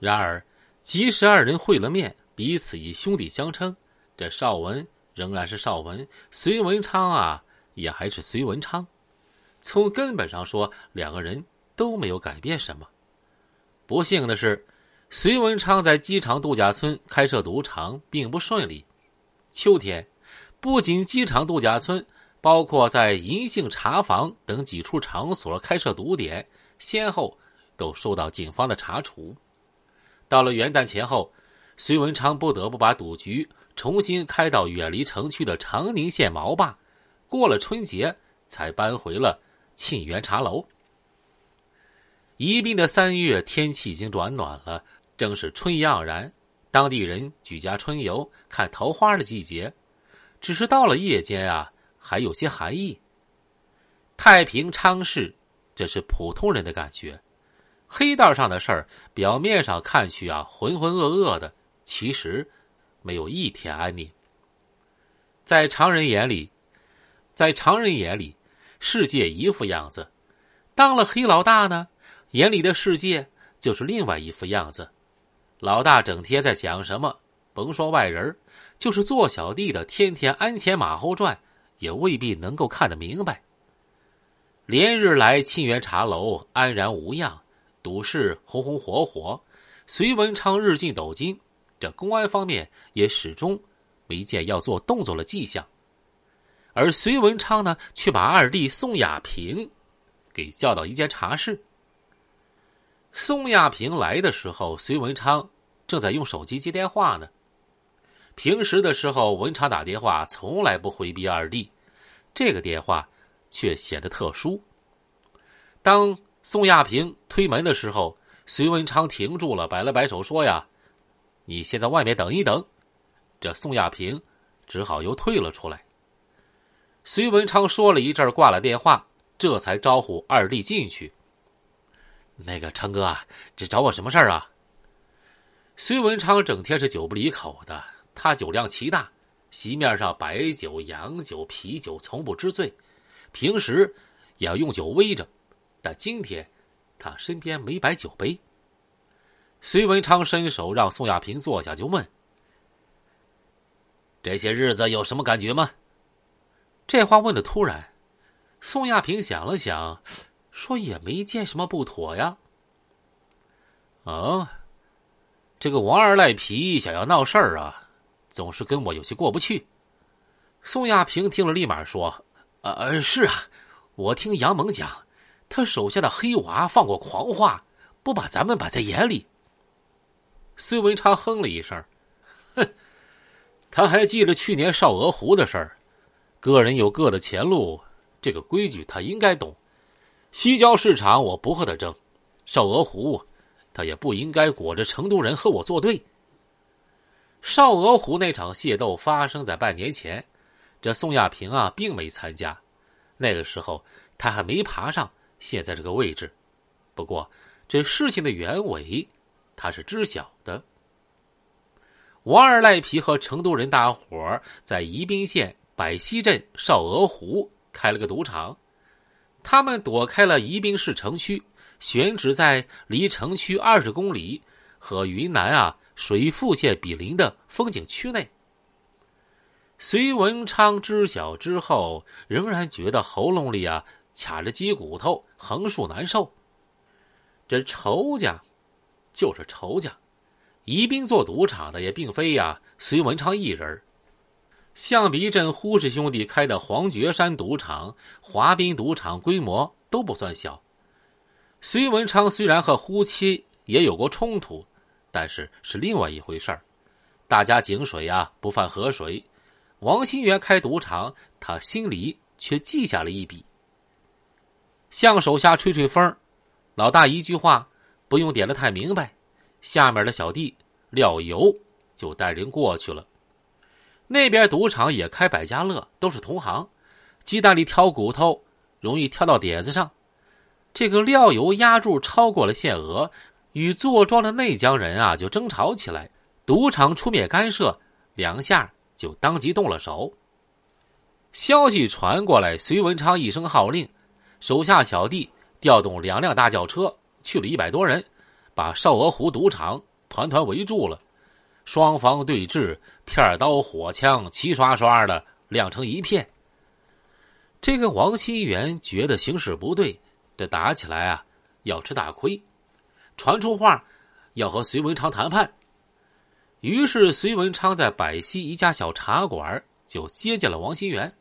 然而，即使二人会了面，彼此以兄弟相称，这邵文仍然是邵文，隋文昌啊，也还是隋文昌。从根本上说，两个人都没有改变什么。不幸的是，隋文昌在机场度假村开设赌场并不顺利。秋天，不仅机场度假村，包括在银杏茶坊等几处场所开设赌点，先后都受到警方的查处。到了元旦前后，隋文昌不得不把赌局重新开到远离城区的长宁县毛坝。过了春节，才搬回了沁园茶楼。宜宾的三月天气已经转暖了，正是春意盎然，当地人举家春游、看桃花的季节。只是到了夜间啊，还有些寒意。太平昌市，这是普通人的感觉。黑道上的事儿，表面上看去啊浑浑噩噩的，其实没有一天安宁。在常人眼里，在常人眼里，世界一副样子；当了黑老大呢，眼里的世界就是另外一副样子。老大整天在想什么？甭说外人，就是做小弟的，天天鞍前马后转，也未必能够看得明白。连日来，沁园茶楼安然无恙。赌市红红火火，隋文昌日进斗金，这公安方面也始终没见要做动作的迹象，而隋文昌呢，却把二弟宋亚平给叫到一间茶室。宋亚平来的时候，隋文昌正在用手机接电话呢。平时的时候，文昌打电话从来不回避二弟，这个电话却显得特殊。当宋亚平推门的时候，隋文昌停住了，摆了摆手，说：“呀，你先在外面等一等。”这宋亚平只好又退了出来。隋文昌说了一阵，挂了电话，这才招呼二弟进去。那个昌哥啊，这找我什么事儿啊？隋文昌整天是酒不离口的，他酒量奇大，席面上白酒、洋酒、啤酒从不知醉，平时也要用酒威着。但今天，他身边没摆酒杯。隋文昌伸手让宋亚平坐下，就问：“这些日子有什么感觉吗？”这话问的突然，宋亚平想了想，说：“也没见什么不妥呀。”啊，这个王二赖皮想要闹事儿啊，总是跟我有些过不去。宋亚平听了，立马说：“呃，是啊，我听杨猛讲。”他手下的黑娃放过狂话，不把咱们摆在眼里。孙文昌哼了一声，哼，他还记着去年少鹅湖的事儿。个人有各的前路，这个规矩他应该懂。西郊市场我不和他争，少鹅湖他也不应该裹着成都人和我作对。少鹅湖那场械斗发生在半年前，这宋亚平啊并没参加，那个时候他还没爬上。现在这个位置，不过这事情的原委，他是知晓的。王二赖皮和成都人大伙儿在宜宾县百溪镇少鹅湖开了个赌场，他们躲开了宜宾市城区，选址在离城区二十公里和云南啊水富县比邻的风景区内。隋文昌知晓之后，仍然觉得喉咙里啊。卡着鸡骨头，横竖难受。这仇家，就是仇家。宜宾做赌场的也并非呀，隋文昌一人。象鼻镇呼氏兄弟开的黄觉山赌场、华彬赌场规模都不算小。隋文昌虽然和呼妻也有过冲突，但是是另外一回事儿。大家井水呀不犯河水。王新元开赌场，他心里却记下了一笔。向手下吹吹风，老大一句话不用点的太明白，下面的小弟廖游就带人过去了。那边赌场也开百家乐，都是同行，鸡蛋里挑骨头，容易挑到点子上。这个廖游押注超过了限额，与坐庄的内江人啊就争吵起来，赌场出面干涉，两下就当即动了手。消息传过来，隋文昌一声号令。手下小弟调动两辆大轿车，去了一百多人，把少鹅湖赌场团团围住了，双方对峙，片刀火枪齐刷刷的亮成一片。这个王新元觉得形势不对，这打起来啊要吃大亏，传出话要和隋文昌谈判。于是隋文昌在百溪一家小茶馆就接见了王新元。